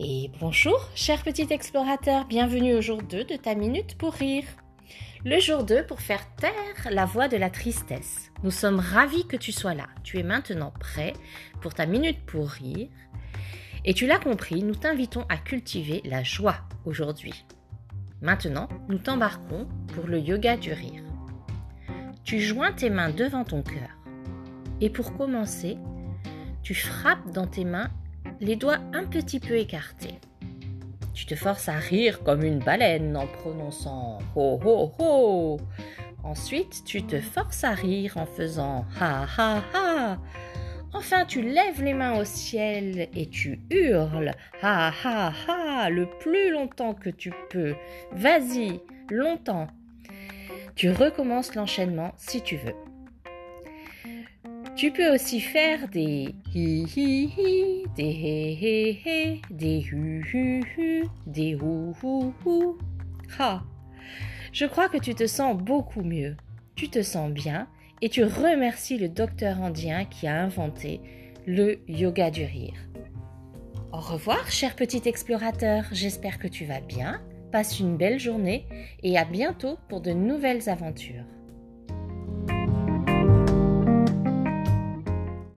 Et bonjour, cher petit explorateur, bienvenue au jour 2 de ta minute pour rire. Le jour 2 pour faire taire la voix de la tristesse. Nous sommes ravis que tu sois là. Tu es maintenant prêt pour ta minute pour rire. Et tu l'as compris, nous t'invitons à cultiver la joie aujourd'hui. Maintenant, nous t'embarquons pour le yoga du rire. Tu joins tes mains devant ton cœur. Et pour commencer, tu frappes dans tes mains les doigts un petit peu écartés. Tu te forces à rire comme une baleine en prononçant ho ho ho. Ensuite, tu te forces à rire en faisant ha ha ha. Enfin, tu lèves les mains au ciel et tu hurles ha ha ha le plus longtemps que tu peux. Vas-y, longtemps. Tu recommences l'enchaînement si tu veux. Tu peux aussi faire des hi hi hi, des he he he, des hu hu hu, des hou hou hou. Ha! Je crois que tu te sens beaucoup mieux. Tu te sens bien et tu remercies le docteur indien qui a inventé le yoga du rire. Au revoir, cher petit explorateur. J'espère que tu vas bien. Passe une belle journée et à bientôt pour de nouvelles aventures.